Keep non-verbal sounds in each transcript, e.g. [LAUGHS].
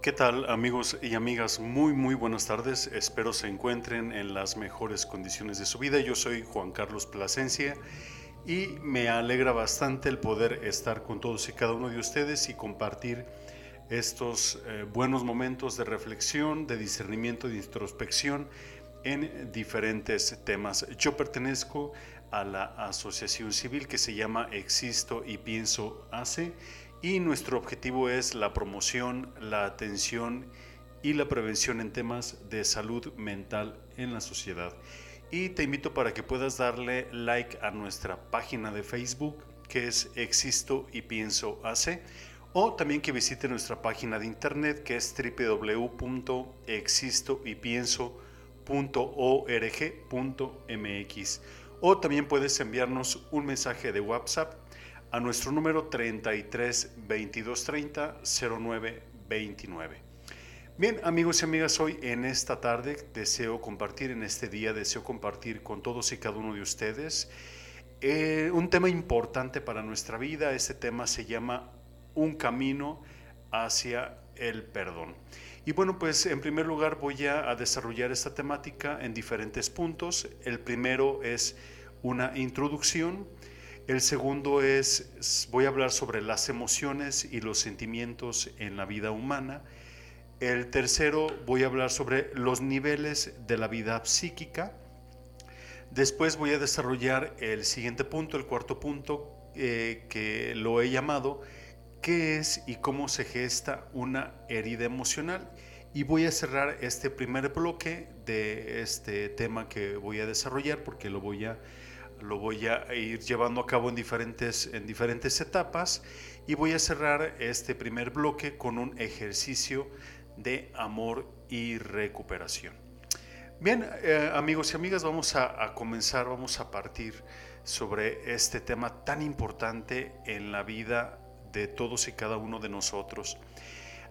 ¿Qué tal amigos y amigas? Muy muy buenas tardes. Espero se encuentren en las mejores condiciones de su vida. Yo soy Juan Carlos Plasencia y me alegra bastante el poder estar con todos y cada uno de ustedes y compartir estos eh, buenos momentos de reflexión, de discernimiento, de introspección en diferentes temas. Yo pertenezco a la asociación civil que se llama Existo y Pienso Hace y nuestro objetivo es la promoción, la atención y la prevención en temas de salud mental en la sociedad. Y te invito para que puedas darle like a nuestra página de Facebook que es Existo y Pienso Hace o también que visite nuestra página de internet que es www.existoypienso.org.mx o también puedes enviarnos un mensaje de WhatsApp a nuestro número 33 22 30 09 29. Bien, amigos y amigas, hoy en esta tarde deseo compartir, en este día deseo compartir con todos y cada uno de ustedes eh, un tema importante para nuestra vida. Este tema se llama Un camino hacia el perdón. Y bueno, pues en primer lugar voy a desarrollar esta temática en diferentes puntos. El primero es una introducción el segundo es, voy a hablar sobre las emociones y los sentimientos en la vida humana. El tercero, voy a hablar sobre los niveles de la vida psíquica. Después voy a desarrollar el siguiente punto, el cuarto punto, eh, que lo he llamado, qué es y cómo se gesta una herida emocional. Y voy a cerrar este primer bloque de este tema que voy a desarrollar porque lo voy a lo voy a ir llevando a cabo en diferentes, en diferentes etapas y voy a cerrar este primer bloque con un ejercicio de amor y recuperación. Bien, eh, amigos y amigas, vamos a, a, comenzar, vamos a partir sobre este tema tan importante en la vida de todos y cada uno de nosotros.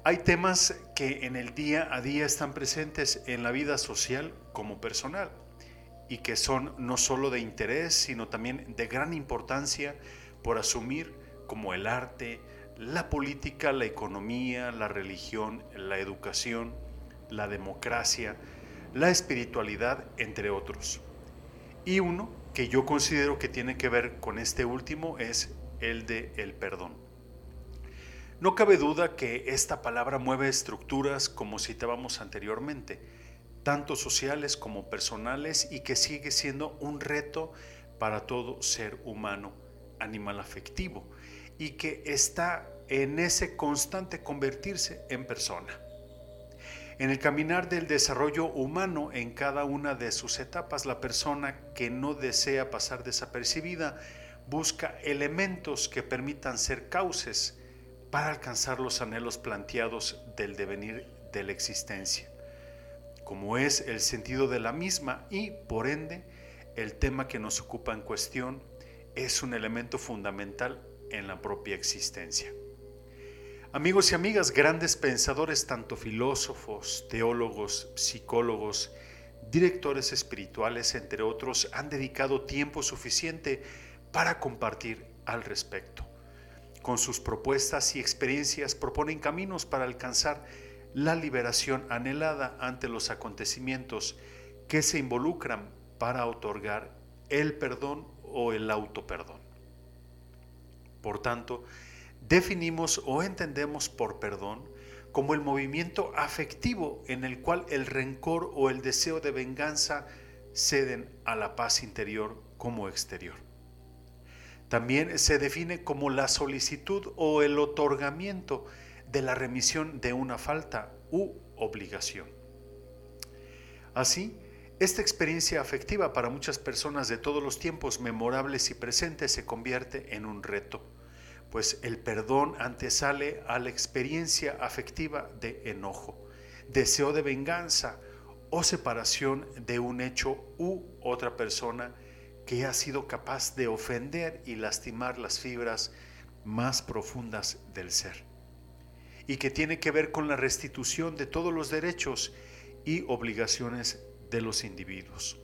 Hay temas que en el día a día están presentes en la vida social como personal y que son no solo de interés, sino también de gran importancia por asumir como el arte, la política, la economía, la religión, la educación, la democracia, la espiritualidad, entre otros. Y uno que yo considero que tiene que ver con este último es el de el perdón. No cabe duda que esta palabra mueve estructuras como citábamos anteriormente, tanto sociales como personales, y que sigue siendo un reto para todo ser humano, animal afectivo, y que está en ese constante convertirse en persona. En el caminar del desarrollo humano en cada una de sus etapas, la persona que no desea pasar desapercibida busca elementos que permitan ser cauces para alcanzar los anhelos planteados del devenir de la existencia como es el sentido de la misma y, por ende, el tema que nos ocupa en cuestión es un elemento fundamental en la propia existencia. Amigos y amigas, grandes pensadores, tanto filósofos, teólogos, psicólogos, directores espirituales, entre otros, han dedicado tiempo suficiente para compartir al respecto. Con sus propuestas y experiencias proponen caminos para alcanzar la liberación anhelada ante los acontecimientos que se involucran para otorgar el perdón o el autoperdón. Por tanto, definimos o entendemos por perdón como el movimiento afectivo en el cual el rencor o el deseo de venganza ceden a la paz interior como exterior. También se define como la solicitud o el otorgamiento de la remisión de una falta u obligación. Así, esta experiencia afectiva para muchas personas de todos los tiempos memorables y presentes se convierte en un reto, pues el perdón antesale a la experiencia afectiva de enojo, deseo de venganza o separación de un hecho u otra persona que ha sido capaz de ofender y lastimar las fibras más profundas del ser y que tiene que ver con la restitución de todos los derechos y obligaciones de los individuos.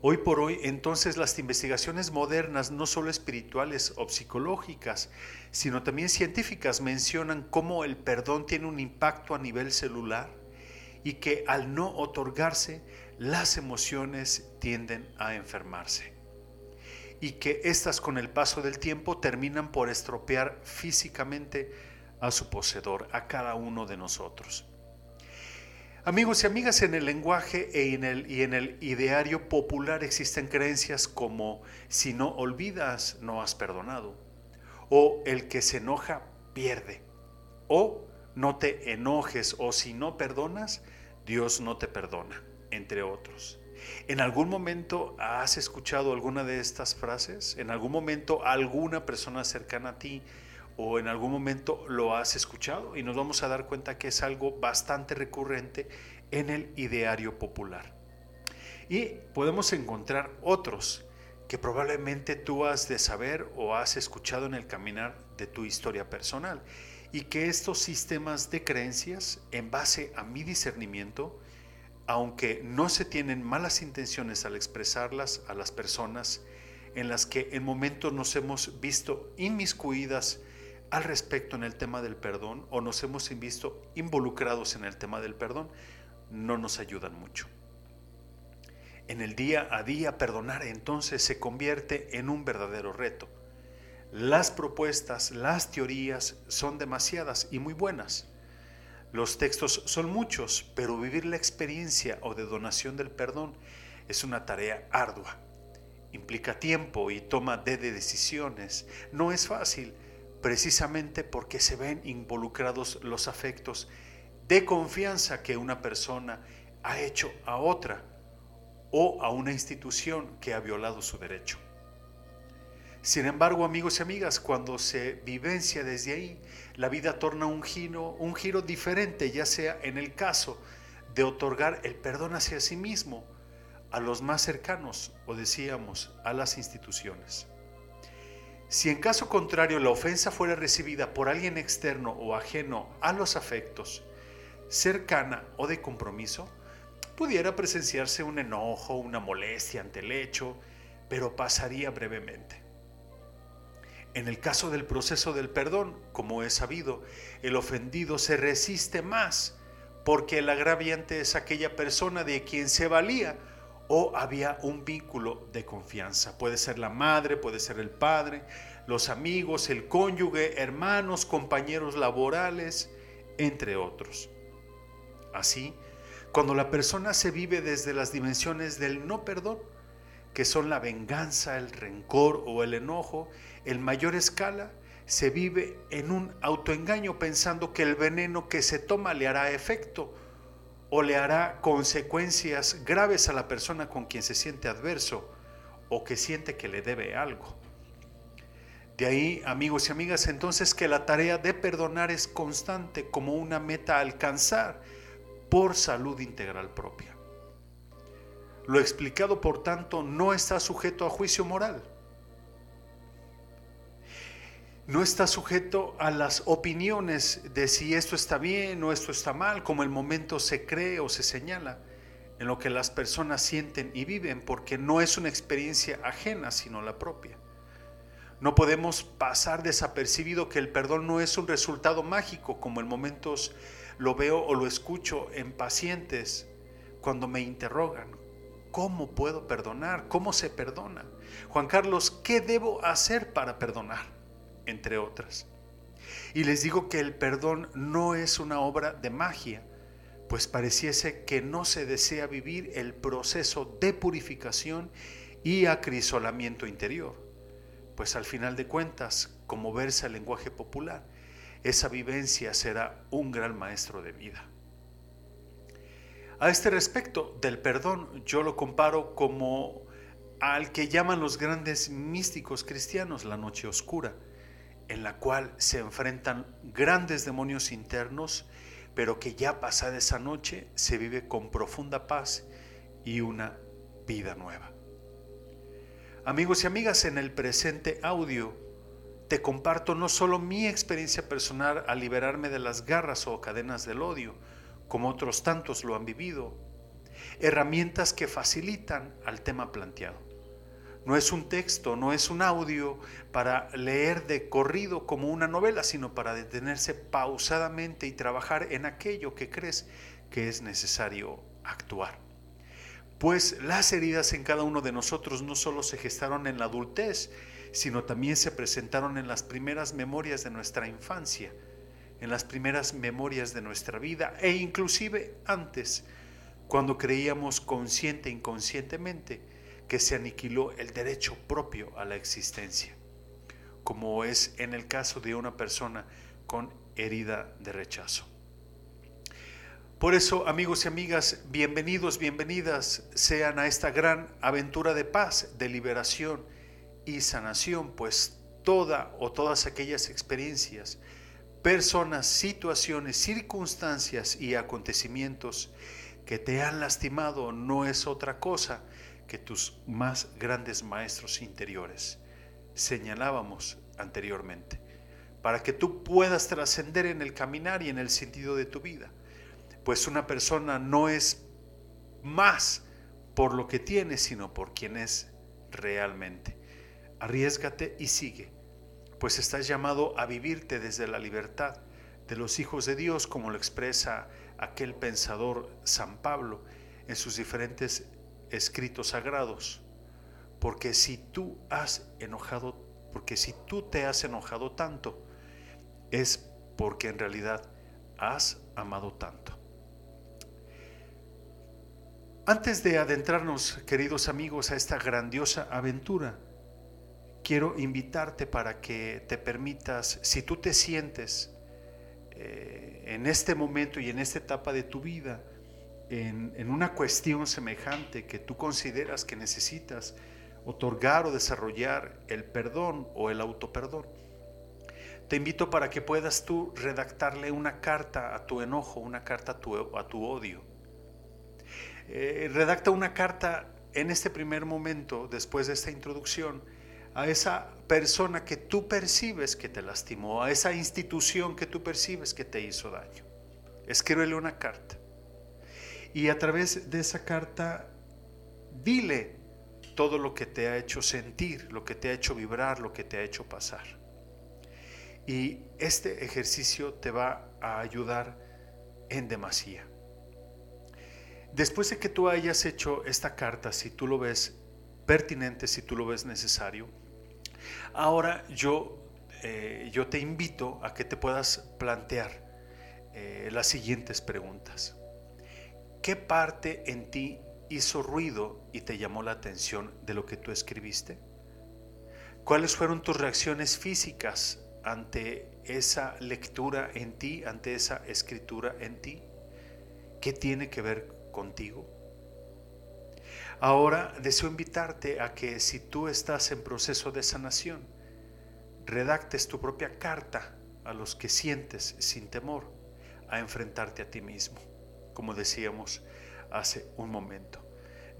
Hoy por hoy, entonces, las investigaciones modernas, no solo espirituales o psicológicas, sino también científicas, mencionan cómo el perdón tiene un impacto a nivel celular y que al no otorgarse, las emociones tienden a enfermarse. Y que éstas con el paso del tiempo terminan por estropear físicamente a su poseedor, a cada uno de nosotros. Amigos y amigas, en el lenguaje e y en el ideario popular existen creencias como si no olvidas, no has perdonado, o el que se enoja, pierde, o no te enojes, o si no perdonas, Dios no te perdona, entre otros. ¿En algún momento has escuchado alguna de estas frases? ¿En algún momento alguna persona cercana a ti o en algún momento lo has escuchado y nos vamos a dar cuenta que es algo bastante recurrente en el ideario popular. Y podemos encontrar otros que probablemente tú has de saber o has escuchado en el caminar de tu historia personal y que estos sistemas de creencias en base a mi discernimiento, aunque no se tienen malas intenciones al expresarlas a las personas en las que en momentos nos hemos visto inmiscuidas al respecto en el tema del perdón o nos hemos visto involucrados en el tema del perdón, no nos ayudan mucho. En el día a día perdonar entonces se convierte en un verdadero reto. Las propuestas, las teorías son demasiadas y muy buenas. Los textos son muchos, pero vivir la experiencia o de donación del perdón es una tarea ardua. Implica tiempo y toma de decisiones. No es fácil, precisamente porque se ven involucrados los afectos de confianza que una persona ha hecho a otra o a una institución que ha violado su derecho. Sin embargo, amigos y amigas, cuando se vivencia desde ahí, la vida torna un giro, un giro diferente, ya sea en el caso de otorgar el perdón hacia sí mismo, a los más cercanos o decíamos a las instituciones. Si en caso contrario la ofensa fuera recibida por alguien externo o ajeno a los afectos, cercana o de compromiso, pudiera presenciarse un enojo, una molestia ante el hecho, pero pasaría brevemente. En el caso del proceso del perdón, como es sabido, el ofendido se resiste más porque el agraviante es aquella persona de quien se valía o había un vínculo de confianza. Puede ser la madre, puede ser el padre, los amigos, el cónyuge, hermanos, compañeros laborales, entre otros. Así, cuando la persona se vive desde las dimensiones del no perdón, que son la venganza, el rencor o el enojo, en mayor escala, se vive en un autoengaño pensando que el veneno que se toma le hará efecto o le hará consecuencias graves a la persona con quien se siente adverso o que siente que le debe algo. De ahí, amigos y amigas, entonces que la tarea de perdonar es constante como una meta a alcanzar por salud integral propia. Lo explicado, por tanto, no está sujeto a juicio moral no está sujeto a las opiniones de si esto está bien o esto está mal, como el momento se cree o se señala, en lo que las personas sienten y viven, porque no es una experiencia ajena, sino la propia. No podemos pasar desapercibido que el perdón no es un resultado mágico, como en momentos lo veo o lo escucho en pacientes cuando me interrogan, ¿cómo puedo perdonar? ¿Cómo se perdona? Juan Carlos, ¿qué debo hacer para perdonar? Entre otras. Y les digo que el perdón no es una obra de magia, pues pareciese que no se desea vivir el proceso de purificación y acrisolamiento interior, pues al final de cuentas, como versa el lenguaje popular, esa vivencia será un gran maestro de vida. A este respecto del perdón, yo lo comparo como al que llaman los grandes místicos cristianos la noche oscura en la cual se enfrentan grandes demonios internos, pero que ya pasada esa noche se vive con profunda paz y una vida nueva. Amigos y amigas, en el presente audio te comparto no solo mi experiencia personal al liberarme de las garras o cadenas del odio, como otros tantos lo han vivido, herramientas que facilitan al tema planteado. No es un texto, no es un audio para leer de corrido como una novela, sino para detenerse pausadamente y trabajar en aquello que crees que es necesario actuar. Pues las heridas en cada uno de nosotros no solo se gestaron en la adultez, sino también se presentaron en las primeras memorias de nuestra infancia, en las primeras memorias de nuestra vida e inclusive antes, cuando creíamos consciente e inconscientemente que se aniquiló el derecho propio a la existencia, como es en el caso de una persona con herida de rechazo. Por eso, amigos y amigas, bienvenidos, bienvenidas sean a esta gran aventura de paz, de liberación y sanación, pues toda o todas aquellas experiencias, personas, situaciones, circunstancias y acontecimientos que te han lastimado no es otra cosa que tus más grandes maestros interiores. Señalábamos anteriormente, para que tú puedas trascender en el caminar y en el sentido de tu vida. Pues una persona no es más por lo que tiene, sino por quien es realmente. Arriesgate y sigue, pues estás llamado a vivirte desde la libertad de los hijos de Dios, como lo expresa aquel pensador San Pablo en sus diferentes escritos sagrados. Porque si tú has enojado, porque si tú te has enojado tanto, es porque en realidad has amado tanto. Antes de adentrarnos, queridos amigos, a esta grandiosa aventura, quiero invitarte para que te permitas, si tú te sientes eh, en este momento y en esta etapa de tu vida, en, una cuestión semejante que tú consideras que necesitas otorgar o desarrollar el perdón o el autoperdón, te invito para que puedas tú redactarle una carta a tu enojo, una carta a tu, a tu odio. Eh, redacta una carta en este primer momento, después de esta introducción, a esa persona que tú percibes que te lastimó, a esa institución que tú percibes que te hizo daño. Escríbele una carta. Y a través de esa carta, dile todo lo que te ha hecho sentir, lo que te ha hecho vibrar, lo que te ha hecho pasar. Y este ejercicio te va a ayudar en demasía. Después de que tú hayas hecho esta carta, si tú lo ves pertinente, si tú lo ves necesario, Ahora yo, eh, yo te invito a que te puedas plantear eh, las siguientes preguntas. ¿Qué parte en ti hizo ruido y te llamó la atención de lo que tú escribiste? ¿Cuáles fueron tus reacciones físicas ante esa lectura en ti, ante esa escritura en ti? ¿Qué tiene que ver contigo? Ahora deseo invitarte a que si tú estás en proceso de sanación, redactes tu propia carta a los que sientes sin temor a enfrentarte a ti mismo, como decíamos hace un momento.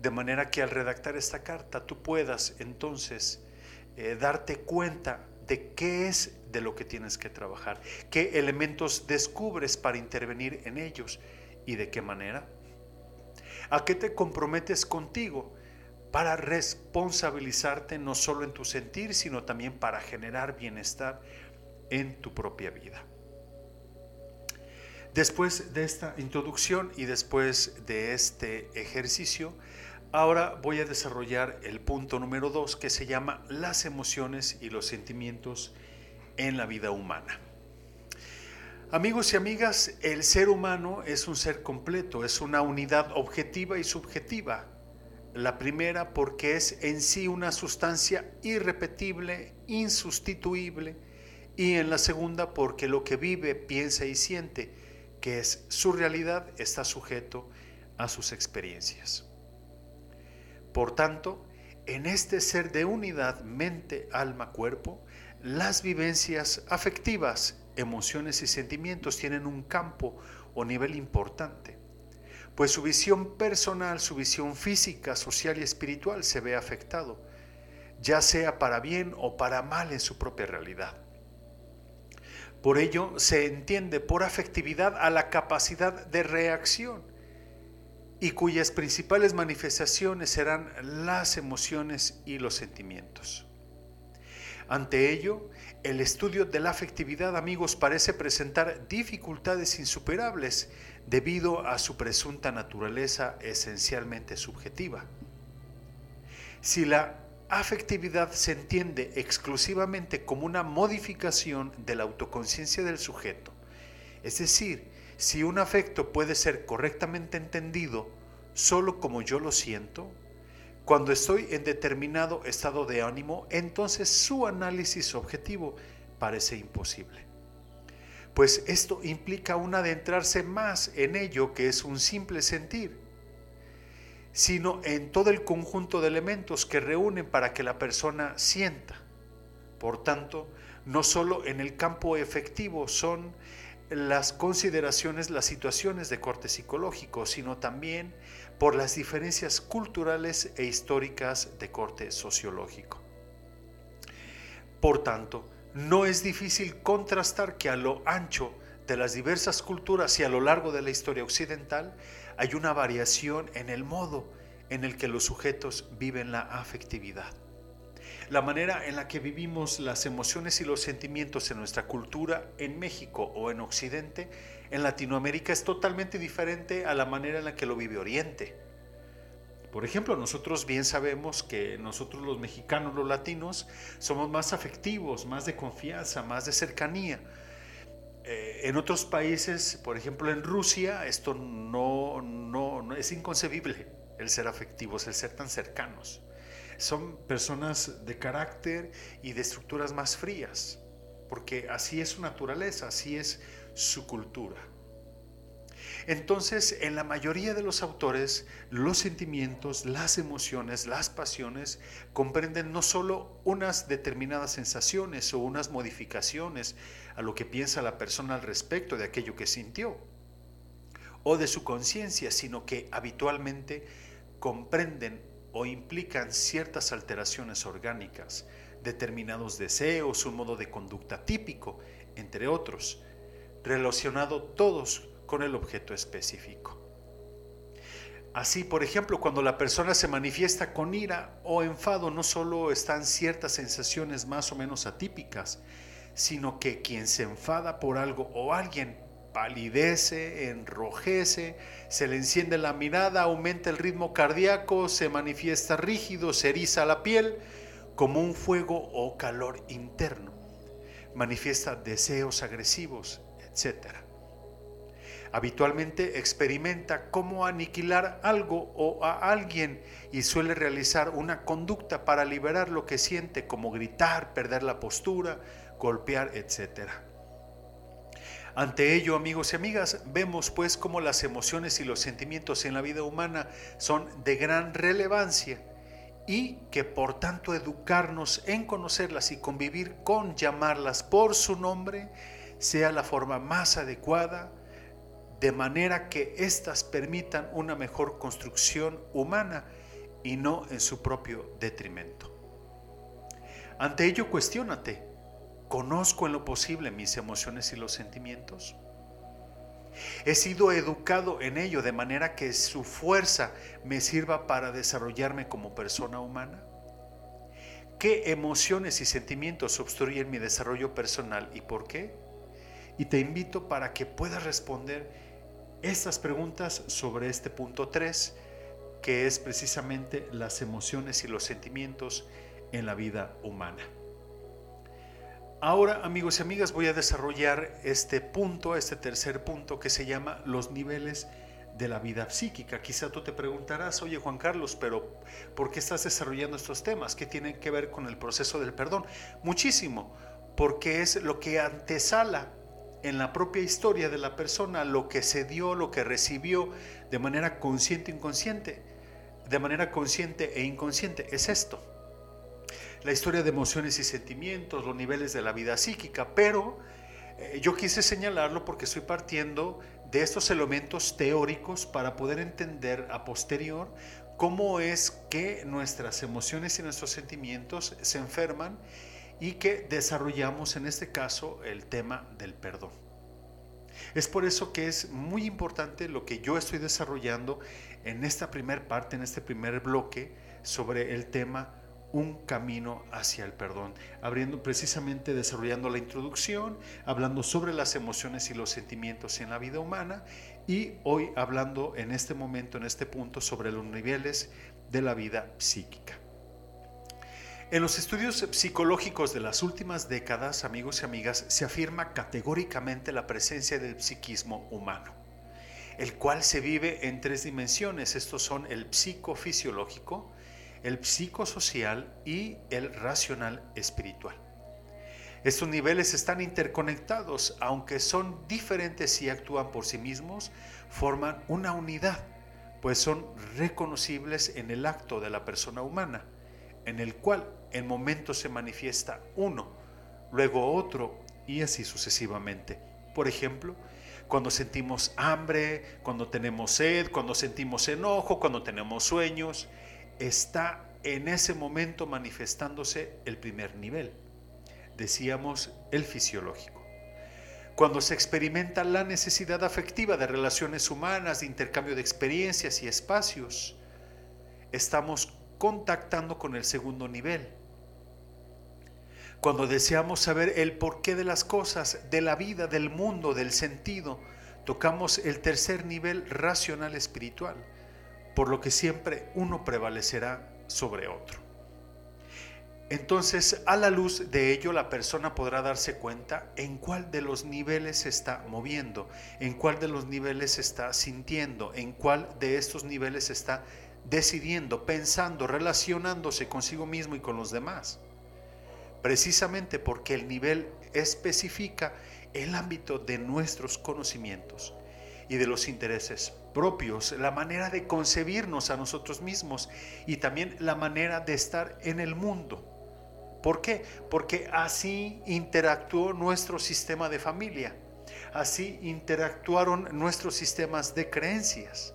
De manera que al redactar esta carta tú puedas entonces eh, darte cuenta de qué es de lo que tienes que trabajar, qué elementos descubres para intervenir en ellos y de qué manera. ¿A qué te comprometes contigo? Para responsabilizarte no solo en tu sentir, sino también para generar bienestar en tu propia vida. Después de esta introducción y después de este ejercicio, ahora voy a desarrollar el punto número dos que se llama las emociones y los sentimientos en la vida humana. Amigos y amigas, el ser humano es un ser completo, es una unidad objetiva y subjetiva. La primera porque es en sí una sustancia irrepetible, insustituible, y en la segunda porque lo que vive, piensa y siente, que es su realidad, está sujeto a sus experiencias. Por tanto, en este ser de unidad mente, alma, cuerpo, las vivencias afectivas emociones y sentimientos tienen un campo o nivel importante, pues su visión personal, su visión física, social y espiritual se ve afectado, ya sea para bien o para mal en su propia realidad. Por ello se entiende por afectividad a la capacidad de reacción y cuyas principales manifestaciones serán las emociones y los sentimientos. Ante ello, el estudio de la afectividad, amigos, parece presentar dificultades insuperables debido a su presunta naturaleza esencialmente subjetiva. Si la afectividad se entiende exclusivamente como una modificación de la autoconciencia del sujeto, es decir, si un afecto puede ser correctamente entendido solo como yo lo siento, cuando estoy en determinado estado de ánimo, entonces su análisis objetivo parece imposible. Pues esto implica un adentrarse más en ello que es un simple sentir, sino en todo el conjunto de elementos que reúnen para que la persona sienta. Por tanto, no solo en el campo efectivo son las consideraciones, las situaciones de corte psicológico, sino también por las diferencias culturales e históricas de corte sociológico. Por tanto, no es difícil contrastar que a lo ancho de las diversas culturas y a lo largo de la historia occidental hay una variación en el modo en el que los sujetos viven la afectividad. La manera en la que vivimos las emociones y los sentimientos en nuestra cultura en México o en Occidente, en Latinoamérica, es totalmente diferente a la manera en la que lo vive Oriente. Por ejemplo, nosotros bien sabemos que nosotros los mexicanos, los latinos, somos más afectivos, más de confianza, más de cercanía. Eh, en otros países, por ejemplo en Rusia, esto no, no, no es inconcebible, el ser afectivos, el ser tan cercanos son personas de carácter y de estructuras más frías, porque así es su naturaleza, así es su cultura. Entonces, en la mayoría de los autores, los sentimientos, las emociones, las pasiones comprenden no solo unas determinadas sensaciones o unas modificaciones a lo que piensa la persona al respecto de aquello que sintió o de su conciencia, sino que habitualmente comprenden o implican ciertas alteraciones orgánicas, determinados deseos, un modo de conducta típico, entre otros, relacionado todos con el objeto específico. Así, por ejemplo, cuando la persona se manifiesta con ira o enfado, no solo están ciertas sensaciones más o menos atípicas, sino que quien se enfada por algo o alguien palidece, enrojece, se le enciende la mirada, aumenta el ritmo cardíaco, se manifiesta rígido, se eriza la piel como un fuego o calor interno, manifiesta deseos agresivos, etc. Habitualmente experimenta cómo aniquilar algo o a alguien y suele realizar una conducta para liberar lo que siente como gritar, perder la postura, golpear, etcétera. Ante ello, amigos y amigas, vemos pues cómo las emociones y los sentimientos en la vida humana son de gran relevancia y que por tanto educarnos en conocerlas y convivir con llamarlas por su nombre sea la forma más adecuada, de manera que éstas permitan una mejor construcción humana y no en su propio detrimento. Ante ello, cuestiónate, ¿Conozco en lo posible mis emociones y los sentimientos? He sido educado en ello de manera que su fuerza me sirva para desarrollarme como persona humana. ¿Qué emociones y sentimientos obstruyen mi desarrollo personal y por qué? Y te invito para que puedas responder estas preguntas sobre este punto 3, que es precisamente las emociones y los sentimientos en la vida humana. Ahora, amigos y amigas, voy a desarrollar este punto, este tercer punto que se llama los niveles de la vida psíquica. Quizá tú te preguntarás, oye Juan Carlos, pero ¿por qué estás desarrollando estos temas? ¿Qué tienen que ver con el proceso del perdón? Muchísimo, porque es lo que antesala en la propia historia de la persona, lo que se dio, lo que recibió de manera consciente e inconsciente, de manera consciente e inconsciente, es esto. La historia de emociones y sentimientos, los niveles de la vida psíquica, pero eh, yo quise señalarlo porque estoy partiendo de estos elementos teóricos para poder entender a posterior cómo es que nuestras emociones y nuestros sentimientos se enferman y que desarrollamos en este caso el tema del perdón. Es por eso que es muy importante lo que yo estoy desarrollando en esta primera parte, en este primer bloque, sobre el tema un camino hacia el perdón, abriendo precisamente desarrollando la introducción, hablando sobre las emociones y los sentimientos en la vida humana y hoy hablando en este momento, en este punto, sobre los niveles de la vida psíquica. En los estudios psicológicos de las últimas décadas, amigos y amigas, se afirma categóricamente la presencia del psiquismo humano, el cual se vive en tres dimensiones. Estos son el psicofisiológico, el psicosocial y el racional espiritual. Estos niveles están interconectados, aunque son diferentes y actúan por sí mismos, forman una unidad, pues son reconocibles en el acto de la persona humana, en el cual en momentos se manifiesta uno, luego otro y así sucesivamente. Por ejemplo, cuando sentimos hambre, cuando tenemos sed, cuando sentimos enojo, cuando tenemos sueños, está en ese momento manifestándose el primer nivel. Decíamos el fisiológico. Cuando se experimenta la necesidad afectiva de relaciones humanas, de intercambio de experiencias y espacios, estamos contactando con el segundo nivel. Cuando deseamos saber el porqué de las cosas, de la vida, del mundo, del sentido, tocamos el tercer nivel racional espiritual por lo que siempre uno prevalecerá sobre otro. Entonces, a la luz de ello, la persona podrá darse cuenta en cuál de los niveles se está moviendo, en cuál de los niveles se está sintiendo, en cuál de estos niveles se está decidiendo, pensando, relacionándose consigo mismo y con los demás. Precisamente porque el nivel especifica el ámbito de nuestros conocimientos y de los intereses propios, la manera de concebirnos a nosotros mismos y también la manera de estar en el mundo. ¿Por qué? Porque así interactuó nuestro sistema de familia, así interactuaron nuestros sistemas de creencias.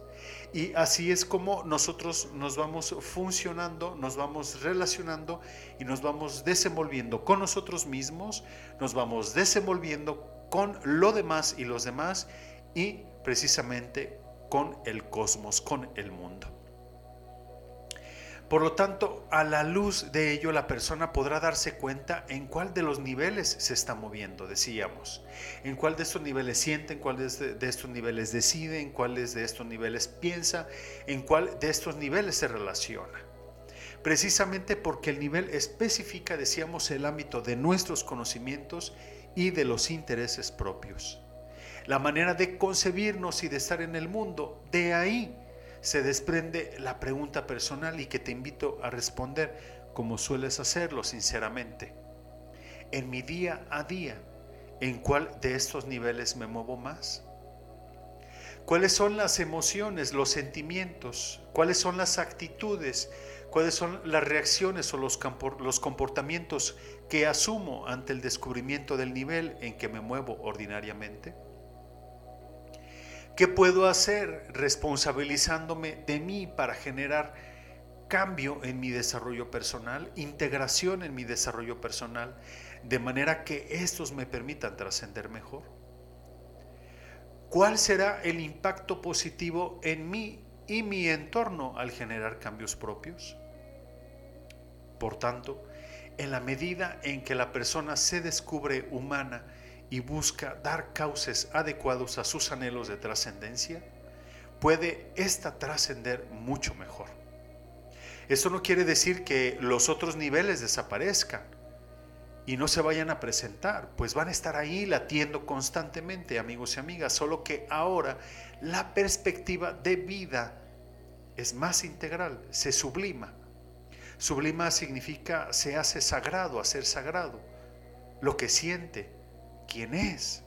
Y así es como nosotros nos vamos funcionando, nos vamos relacionando y nos vamos desenvolviendo con nosotros mismos, nos vamos desenvolviendo con lo demás y los demás y precisamente con el cosmos, con el mundo. Por lo tanto, a la luz de ello la persona podrá darse cuenta en cuál de los niveles se está moviendo, decíamos, en cuál de estos niveles siente, en cuál de estos niveles decide, en cuáles de estos niveles piensa, en cuál de estos niveles se relaciona. Precisamente porque el nivel especifica, decíamos, el ámbito de nuestros conocimientos y de los intereses propios la manera de concebirnos y de estar en el mundo. De ahí se desprende la pregunta personal y que te invito a responder como sueles hacerlo sinceramente. En mi día a día, ¿en cuál de estos niveles me muevo más? ¿Cuáles son las emociones, los sentimientos? ¿Cuáles son las actitudes? ¿Cuáles son las reacciones o los, comportamientos que asumo ante el descubrimiento del nivel en que me muevo ordinariamente? ¿Qué puedo hacer responsabilizándome de mí para generar cambio en mi desarrollo personal, integración en mi desarrollo personal, de manera que estos me permitan trascender mejor? ¿Cuál será el impacto positivo en mí y mi entorno al generar cambios propios? Por tanto, en la medida en que la persona se descubre humana, y busca dar cauces adecuados a sus anhelos de trascendencia, puede ésta trascender mucho mejor. Esto no quiere decir que los otros niveles desaparezcan y no se vayan a presentar, pues van a estar ahí latiendo constantemente, amigos y amigas, solo que ahora la perspectiva de vida es más integral, se sublima. Sublima significa se hace sagrado, hacer sagrado, lo que siente, quién es,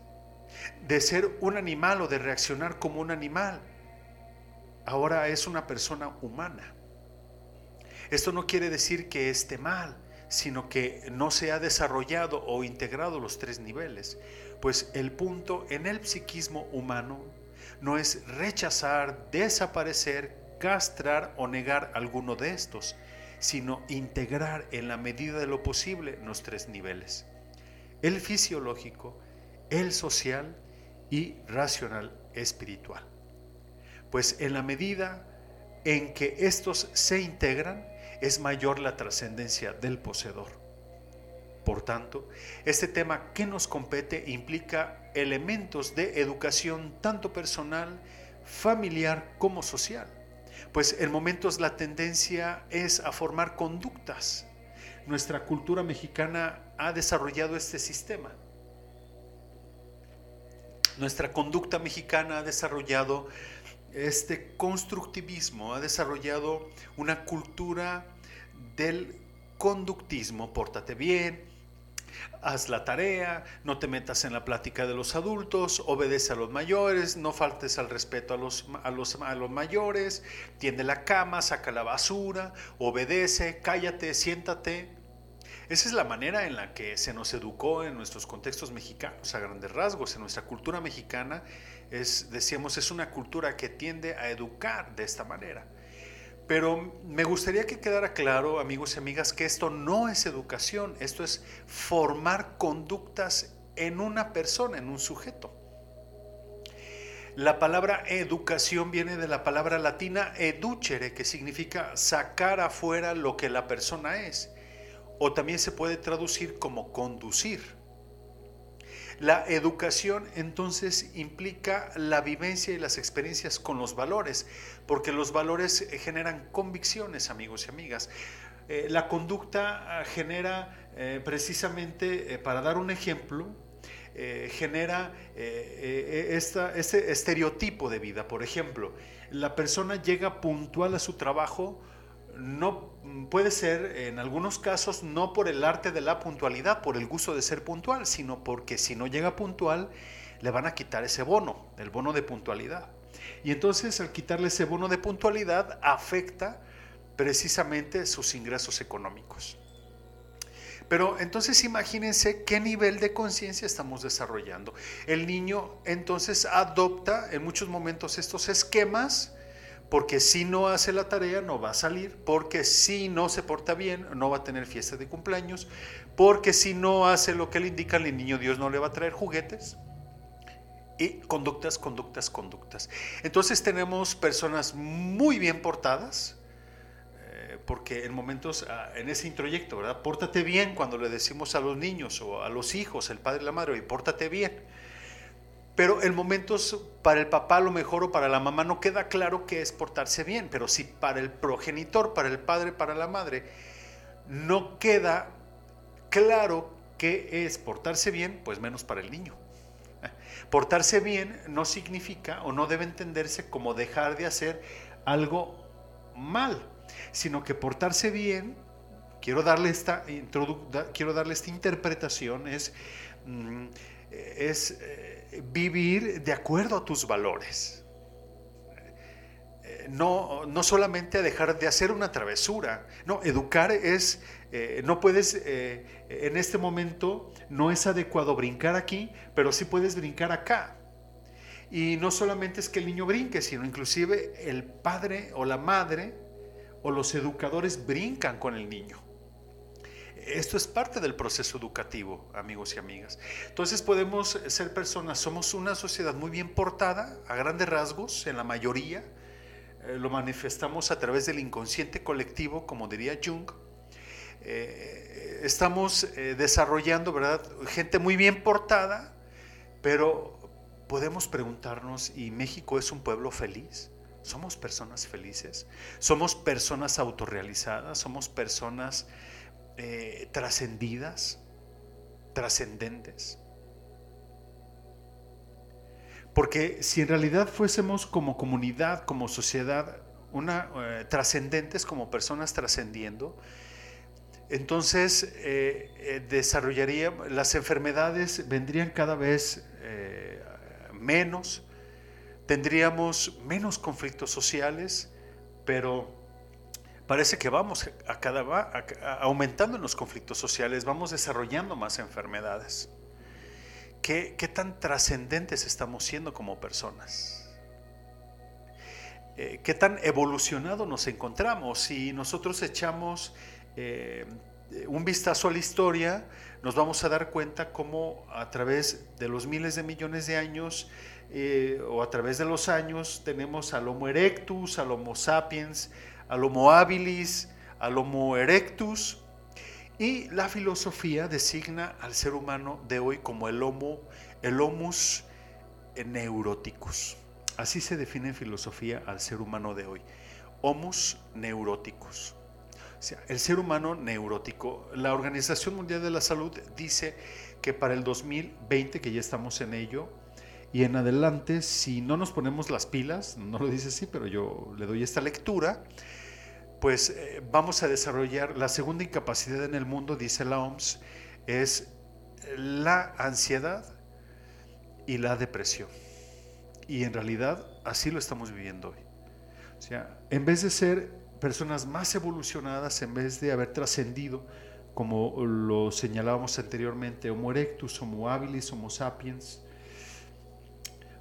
de ser un animal o de reaccionar como un animal. Ahora es una persona humana. Esto no quiere decir que esté mal, sino que no se ha desarrollado o integrado los tres niveles. Pues el punto en el psiquismo humano no es rechazar, desaparecer, castrar o negar alguno de estos, sino integrar en la medida de lo posible los tres niveles el fisiológico, el social y racional espiritual. Pues en la medida en que estos se integran, es mayor la trascendencia del poseedor. Por tanto, este tema que nos compete implica elementos de educación tanto personal, familiar como social. Pues en momentos la tendencia es a formar conductas. Nuestra cultura mexicana ha desarrollado este sistema. Nuestra conducta mexicana ha desarrollado este constructivismo, ha desarrollado una cultura del conductismo, pórtate bien, haz la tarea, no te metas en la plática de los adultos, obedece a los mayores, no faltes al respeto a los, a los, a los mayores, tiende la cama, saca la basura, obedece, cállate, siéntate. Esa es la manera en la que se nos educó en nuestros contextos mexicanos, a grandes rasgos, en nuestra cultura mexicana, es, decíamos, es una cultura que tiende a educar de esta manera. Pero me gustaría que quedara claro, amigos y amigas, que esto no es educación, esto es formar conductas en una persona, en un sujeto. La palabra educación viene de la palabra latina educere, que significa sacar afuera lo que la persona es, o también se puede traducir como conducir. La educación entonces implica la vivencia y las experiencias con los valores, porque los valores generan convicciones, amigos y amigas. Eh, la conducta ah, genera eh, precisamente, eh, para dar un ejemplo, genera este estereotipo de vida. Por ejemplo, la persona llega puntual a su trabajo, no puede ser en algunos casos no por el arte de la puntualidad, por el gusto de ser puntual, sino porque si no llega puntual le van a quitar ese bono, el bono de puntualidad. Y entonces al quitarle ese bono de puntualidad afecta precisamente sus ingresos económicos. Pero entonces imagínense qué nivel de conciencia estamos desarrollando. El niño entonces adopta en muchos momentos estos esquemas porque si no hace la tarea no va a salir, porque si no se porta bien no va a tener fiesta de cumpleaños, porque si no hace lo que le indica el niño Dios no le va a traer juguetes. Y conductas, conductas, conductas. Entonces tenemos personas muy bien portadas, eh, porque en momentos, ah, en ese introyecto, ¿verdad? Pórtate bien cuando le decimos a los niños o a los hijos, el padre y la madre, y pórtate bien pero en momentos para el papá a lo mejor o para la mamá no queda claro qué es portarse bien, pero si para el progenitor, para el padre, para la madre, no queda claro qué es portarse bien, pues menos para el niño. [LAUGHS] Portarse bien no significa o no debe entenderse como dejar de hacer algo mal, sino que portarse bien, quiero darle esta, quiero darle esta interpretación, es, mm, es eh, vivir de acuerdo a tus valores. Eh, no, no solamente a dejar de hacer una travesura. No, educar es, eh, no puedes, eh, en este momento no es adecuado brincar aquí, pero sí puedes brincar acá. Y no solamente es que el niño brinque, sino inclusive el padre o la madre o los educadores brincan con el niño. Esto es parte del proceso educativo, amigos y amigas. Entonces podemos ser personas, somos una sociedad muy bien portada, a grandes rasgos, en la mayoría. Eh, lo manifestamos a través del inconsciente colectivo, como diría Jung. Eh, estamos eh, desarrollando, ¿verdad? Gente muy bien portada, pero podemos preguntarnos, ¿y México es un pueblo feliz? ¿Somos personas felices? ¿Somos personas autorrealizadas? ¿Somos personas eh, trascendidas, trascendentes. Porque si en realidad fuésemos como comunidad, como sociedad, una, eh, trascendentes, como personas trascendiendo, entonces eh, desarrollaría, las enfermedades vendrían cada vez menos, tendríamos menos conflictos sociales, pero parece que vamos a cada, aumentando en los conflictos sociales, vamos desarrollando más enfermedades. ¿Qué, tan trascendentes estamos siendo como personas? Eh, ¿Qué tan evolucionado nos encontramos? Si nosotros echamos eh, un vistazo a la historia, nos vamos a dar cuenta cómo a través de los miles de millones de años eh, o a través de los años tenemos al Homo erectus, al Homo sapiens, al Homo habilis, al Homo erectus, y la filosofía designa al ser humano de hoy como el Homo, el Homus neuroticus. Así se define en filosofía al ser humano de hoy. Homus neuroticus. O sea, el ser humano neurótico. La Organización Mundial de la Salud dice que para el 2020, que ya estamos en ello, y en adelante, si no nos ponemos las pilas, no lo dice así, pero yo le doy esta lectura, pues eh, vamos a desarrollar la segunda incapacidad en el mundo, dice la OMS, es la ansiedad y la depresión. Y en realidad así lo estamos viviendo hoy. O sea, en vez de ser personas más evolucionadas, en vez de haber trascendido, como lo señalábamos anteriormente, Homo erectus, Homo habilis, Homo sapiens,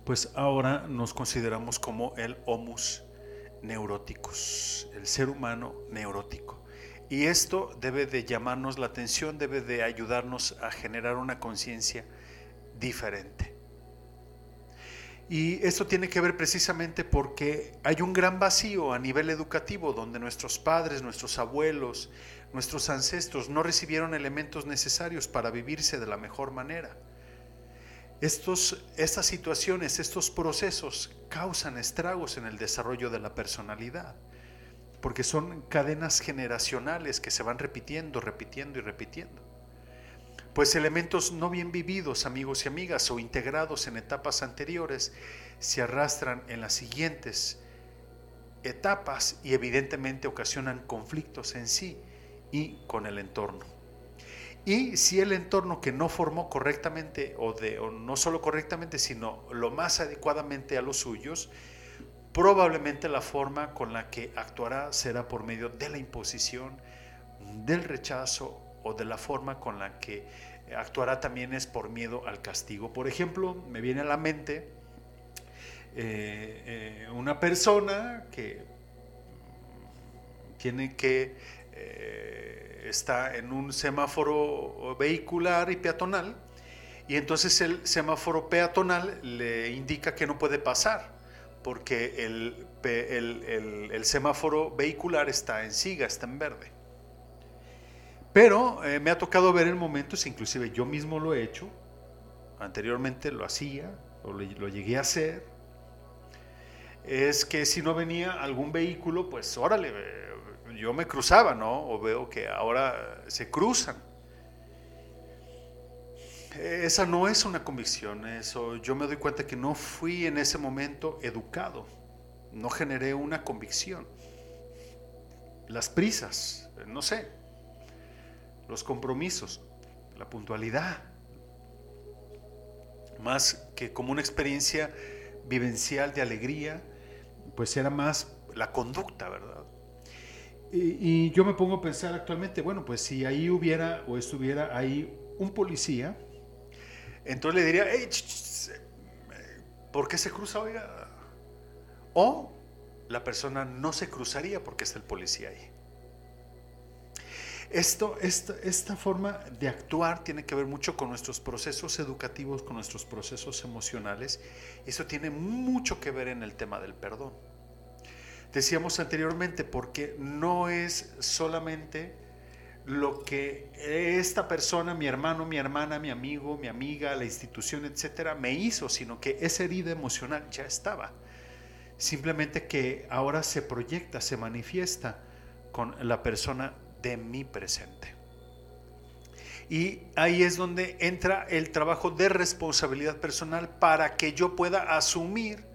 pues ahora nos consideramos como el Homus neuróticos, el ser humano neurótico. Y esto debe de llamarnos la atención, debe de ayudarnos a generar una conciencia diferente. Y esto tiene que ver precisamente porque hay un gran vacío a nivel educativo donde nuestros padres, nuestros abuelos, nuestros ancestros no recibieron elementos necesarios para vivirse de la mejor manera. Estos, estas situaciones, estos procesos causan estragos en el desarrollo de la personalidad, porque son cadenas generacionales que se van repitiendo, repitiendo y repitiendo. Pues elementos no bien vividos, amigos y amigas, o integrados en etapas anteriores, se arrastran en las siguientes etapas y evidentemente ocasionan conflictos en sí y con el entorno. Y si el entorno que no formó correctamente, o, de, no solo correctamente, sino lo más adecuadamente a los suyos, probablemente la forma con la que actuará será por medio de la imposición, del rechazo o de la forma con la que actuará también es por miedo al castigo. Por ejemplo, me viene a la mente eh, eh, una persona que tiene que eh, está en un semáforo vehicular y peatonal y entonces el semáforo peatonal le indica que no puede pasar porque el, el, semáforo vehicular está en siga, está en verde. Pero eh, me ha tocado ver en momentos, inclusive yo mismo lo he hecho, anteriormente lo hacía, o lo llegué a hacer, es que si no venía algún vehículo, pues órale, yo me cruzaba, ¿no? O veo que ahora se cruzan. Esa no es una convicción, eso yo me doy cuenta que no fui en ese momento educado, no generé una convicción. Las prisas, no sé, los compromisos, la puntualidad, más que como una experiencia vivencial de alegría, pues era más la conducta, ¿verdad? Y, yo me pongo a pensar actualmente, bueno, pues si ahí hubiera o estuviera ahí un policía, entonces le diría, hey, ¿por qué se cruza, oiga? O la persona no se cruzaría porque está el policía ahí. Esto, esta, esta forma de actuar tiene que ver mucho con nuestros procesos educativos, con nuestros procesos emocionales. Eso tiene mucho que ver en el tema del perdón decíamos anteriormente, porque no es solamente lo que esta persona, mi hermano, mi hermana, mi amigo, mi amiga, la institución, etcétera, me hizo, sino que esa herida emocional ya estaba. Simplemente que ahora se proyecta, se manifiesta con la persona de mi presente. Y ahí es donde entra el trabajo de responsabilidad personal para que yo pueda asumir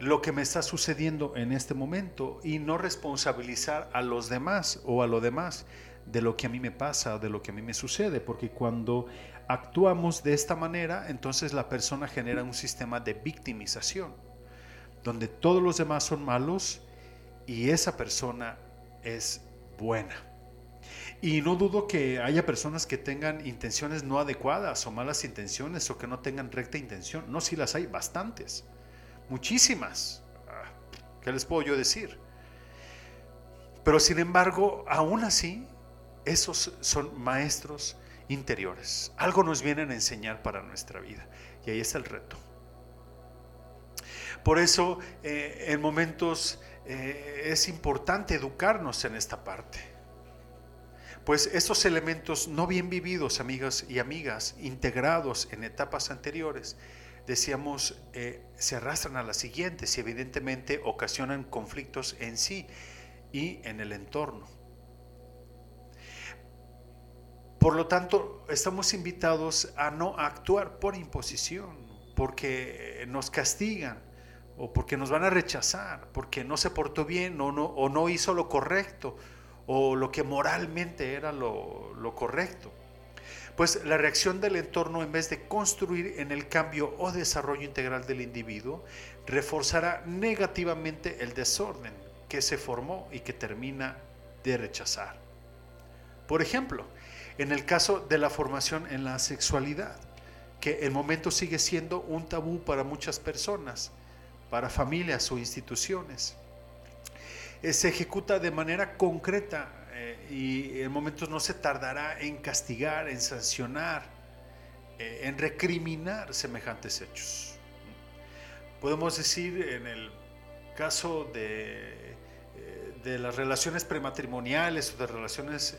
lo que me está sucediendo en este momento y no responsabilizar a los demás o a lo demás de lo que a mí me pasa, de lo que a mí me sucede, porque cuando actuamos de esta manera, entonces la persona genera un sistema de victimización, donde todos los demás son malos y esa persona es buena. Y no dudo que haya personas que tengan intenciones no adecuadas o malas intenciones o que no tengan recta intención. No, si las hay bastantes muchísimas. ¿Qué les puedo yo decir? Pero sin embargo, aún así, esos son maestros interiores. Algo nos vienen a enseñar para nuestra vida. Y ahí está el reto. Por eso eh, en momentos eh, es importante educarnos en esta parte. Pues estos elementos no bien vividos, amigas y amigas, integrados en etapas anteriores, decíamos, eh, se arrastran a las siguientes y evidentemente ocasionan conflictos en sí y en el entorno. Por lo tanto, estamos invitados a no actuar por imposición, porque nos castigan o porque nos van a rechazar, porque no se portó bien o no, o no hizo lo correcto o lo que moralmente era lo, lo correcto. Pues la reacción del entorno, en vez de construir en el cambio o desarrollo integral del individuo, reforzará negativamente el desorden que se formó y que termina de rechazar. Por ejemplo, en el caso de la formación en la sexualidad, que el momento sigue siendo un tabú para muchas personas, para familias o instituciones. Eh, se ejecuta de manera concreta y en momentos no se tardará en castigar, en sancionar, eh, en recriminar semejantes hechos. Podemos decir en el caso de, de las relaciones prematrimoniales o de relaciones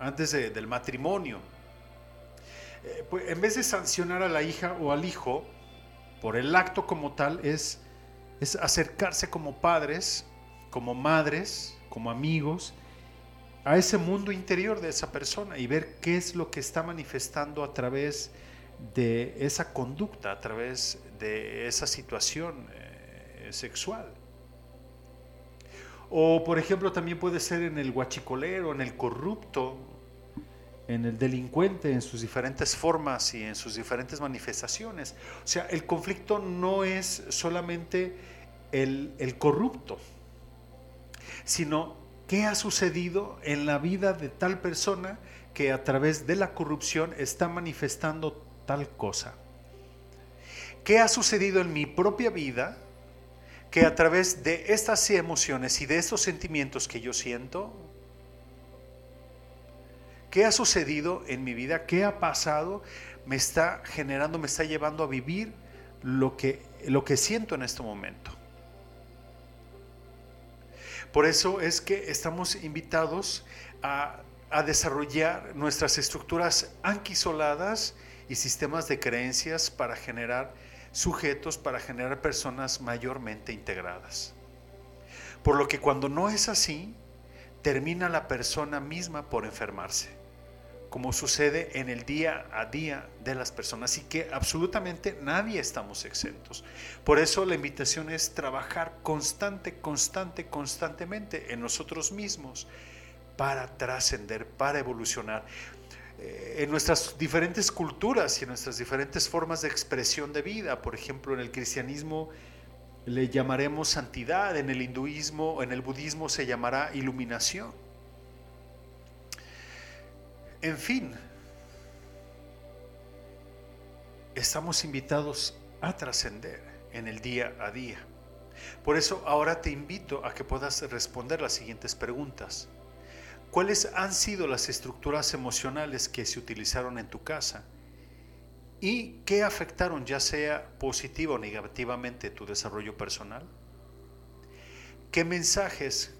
antes del matrimonio. Eh, pues, en vez de sancionar a la hija o al hijo por el acto como tal, es, es acercarse como padres, como madres, como amigos, a ese mundo interior de esa persona y ver qué es lo que está manifestando a través de esa conducta, a través de esa situación eh, sexual. O por ejemplo también puede ser en el guachicolero, en el corrupto, en el delincuente, en sus diferentes formas y en sus diferentes manifestaciones. O sea, el conflicto no es solamente el, el corrupto, sino qué ha sucedido en la vida de tal persona que a través de la corrupción está manifestando tal cosa. ¿Qué ha sucedido en mi propia vida que a través de estas emociones y de estos sentimientos que yo siento, ¿Qué ha sucedido en mi vida? ¿Qué ha pasado? Me está generando, me está llevando a vivir lo que, lo que siento en este momento. Por eso es que estamos invitados a, desarrollar nuestras estructuras anquisoladas y sistemas de creencias para generar sujetos, para generar personas mayormente integradas. Por lo que cuando no es así, termina la persona misma por enfermarse como sucede en el día a día de las personas y que absolutamente nadie estamos exentos. Por eso la invitación es trabajar constante, constante, constantemente en nosotros mismos para trascender, para evolucionar. Eh, en nuestras diferentes culturas y en nuestras diferentes formas de expresión de vida, por ejemplo, en el cristianismo le llamaremos santidad, en el hinduismo, en el budismo se llamará iluminación en fin, estamos invitados a trascender en el día a día. Por eso ahora te invito a que puedas responder las siguientes preguntas. ¿Cuáles han sido las estructuras emocionales que se utilizaron en tu casa? ¿Y qué afectaron ya sea positiva o negativamente tu desarrollo personal? ¿Qué mensajes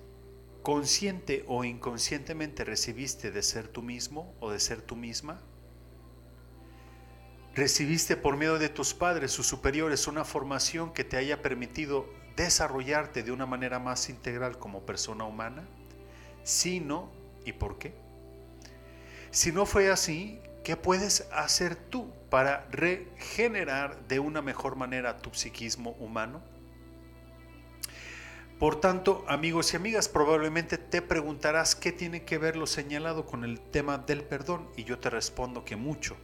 consciente o inconscientemente recibiste de ser tú mismo o de ser tú misma? ¿Recibiste por medio de tus padres, sus superiores, una formación que te haya permitido desarrollarte de una manera más integral como persona humana? Si no, ¿y por qué? Si no fue así, ¿qué puedes hacer tú para regenerar de una mejor manera tu psiquismo humano? Por tanto, amigos y amigas, probablemente te preguntarás qué tiene que ver lo señalado con el tema del perdón y yo te respondo que mucho.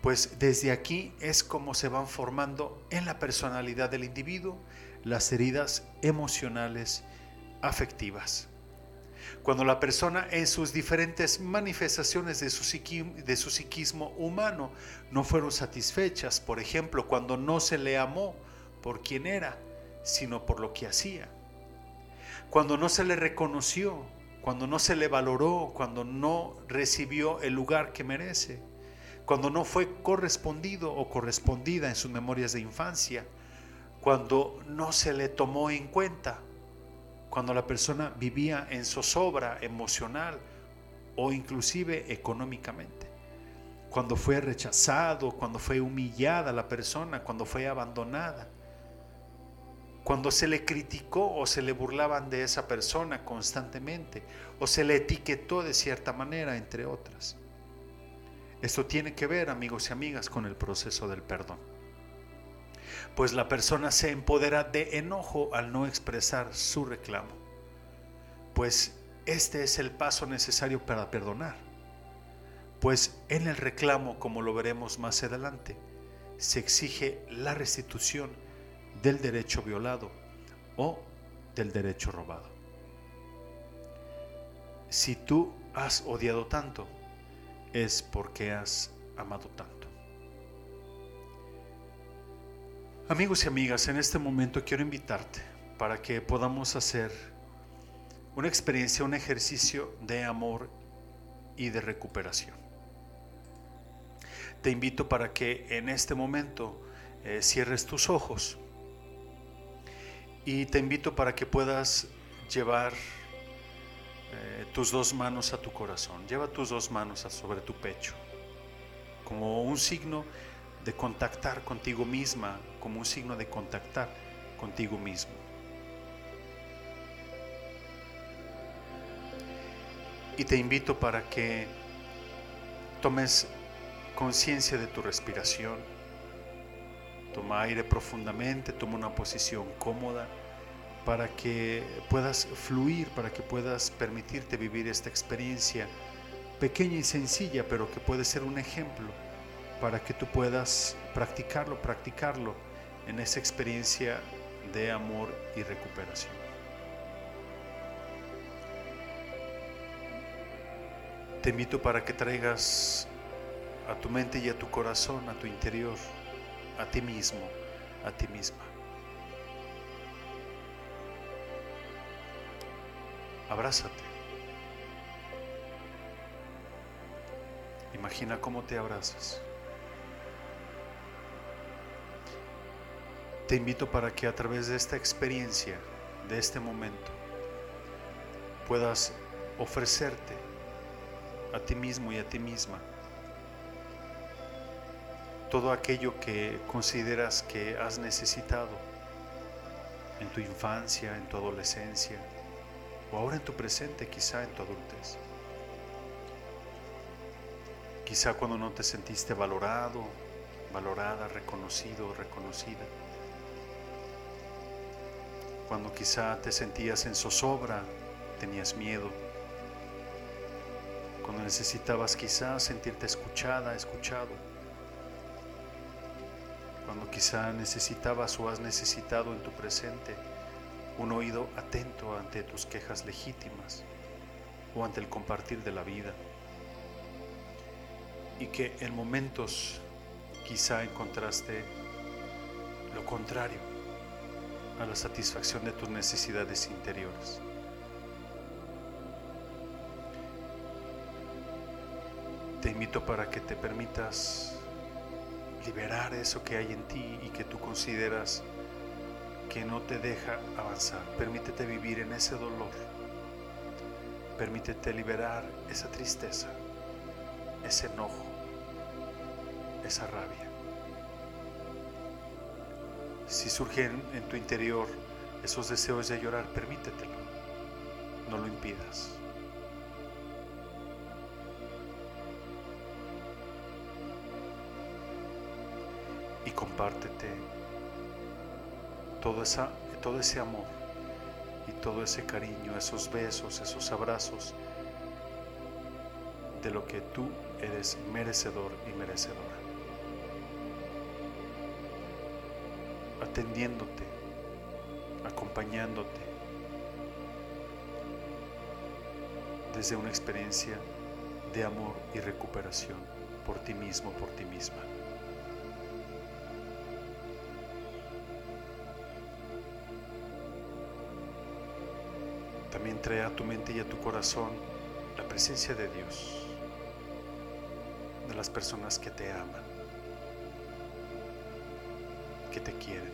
Pues desde aquí es como se van formando en la personalidad del individuo las heridas emocionales afectivas. Cuando la persona en sus diferentes manifestaciones de su, de su psiquismo humano no fueron satisfechas, por ejemplo, cuando no se le amó por quien era, sino por lo que hacía. Cuando no se le reconoció, cuando no se le valoró, cuando no recibió el lugar que merece, cuando no fue correspondido o correspondida en sus memorias de infancia, cuando no se le tomó en cuenta, cuando la persona vivía en zozobra emocional o inclusive económicamente, cuando fue rechazado, cuando fue humillada la persona, cuando fue abandonada cuando se le criticó o se le burlaban de esa persona constantemente o se le etiquetó de cierta manera, entre otras. Esto tiene que ver, amigos y amigas, con el proceso del perdón. Pues la persona se empodera de enojo al no expresar su reclamo. Pues este es el paso necesario para perdonar. Pues en el reclamo, como lo veremos más adelante, se exige la restitución del derecho violado o del derecho robado. Si tú has odiado tanto, es porque has amado tanto. Amigos y amigas, en este momento quiero invitarte para que podamos hacer una experiencia, un ejercicio de amor y de recuperación. Te invito para que en este momento eh, cierres tus ojos y te invito para que puedas llevar eh, tus dos manos a tu corazón. Lleva tus dos manos sobre tu pecho, como un signo de contactar contigo misma, como un signo de contactar contigo mismo. Y te invito para que tomes conciencia de tu respiración Toma aire profundamente, toma una posición cómoda para que puedas fluir, para que puedas permitirte vivir esta experiencia pequeña y sencilla, pero que puede ser un ejemplo para que tú puedas practicarlo, practicarlo en esa experiencia de amor y recuperación. Te invito para que traigas a tu mente y a tu corazón, a tu interior, a ti mismo, a ti misma. Abrázate. Imagina cómo te abrazas. Te invito para que a través de esta experiencia, de este momento, puedas ofrecerte a ti mismo y a ti misma todo aquello que consideras que has necesitado en tu infancia, en tu adolescencia, o ahora en tu presente, quizá en tu adultez. Quizá cuando no te sentiste valorado, valorada, reconocido, reconocida. Cuando quizá te sentías en zozobra, tenías miedo. Cuando necesitabas quizá sentirte escuchada, escuchado cuando quizá necesitabas o has necesitado en tu presente un oído atento ante tus quejas legítimas o ante el compartir de la vida. Y que en momentos quizá encontraste lo contrario a la satisfacción de tus necesidades interiores. Te invito para que te permitas liberar eso que hay en ti y que tú consideras que no te deja avanzar. Permítete vivir en ese dolor. Permítete liberar esa tristeza, ese enojo, esa rabia. Si surgen en tu interior esos deseos de llorar, permítetelo. No lo impidas. Y compártete todo, esa, todo ese amor y todo ese cariño, esos besos, esos abrazos de lo que tú eres merecedor y merecedora. Atendiéndote, acompañándote desde una experiencia de amor y recuperación por ti mismo, por ti misma. Trae a tu mente y a tu corazón la presencia de Dios, de las personas que te aman, que te quieren.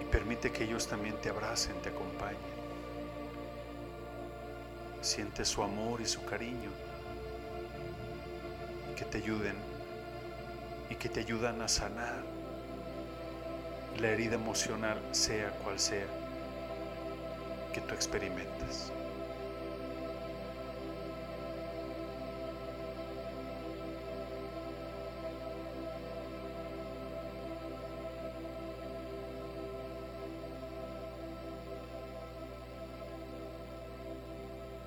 Y permite que ellos también te abracen, te acompañen. Siente su amor y su cariño, que te ayuden y que te ayudan a sanar la herida emocional, sea cual sea, que tú experimentes.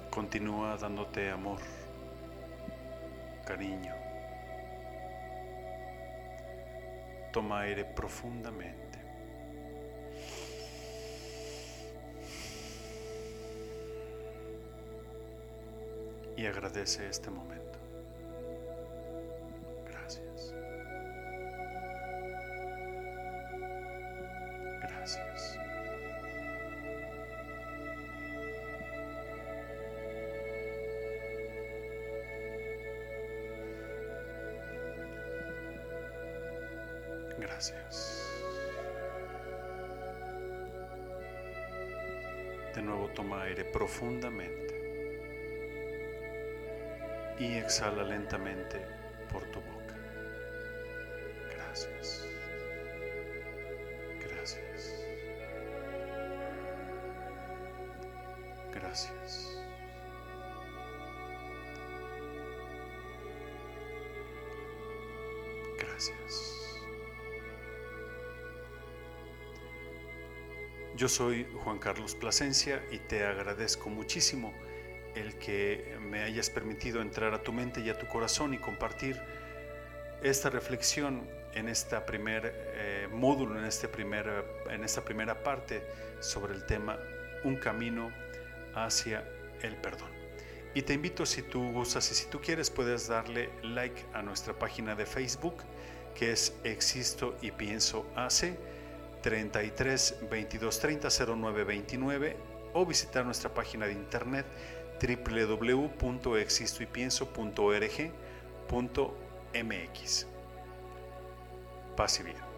Continúa dándote amor, cariño. Toma aire profundamente. Y agradece este momento. Gracias. De nuevo toma aire profundamente y exhala lentamente por tu boca. Yo soy Juan Carlos Plasencia y te agradezco muchísimo el que me hayas permitido entrar a tu mente y a tu corazón y compartir esta reflexión en esta primer eh, módulo, en, este primer, en esta primera parte sobre el tema Un camino hacia el perdón. Y te invito si tú gustas y si tú quieres puedes darle like a nuestra página de Facebook que es Existo y Pienso Hace 33 22 30 09 29 o visitar nuestra página de internet www.existoypienso.org.mx. Paz y bien.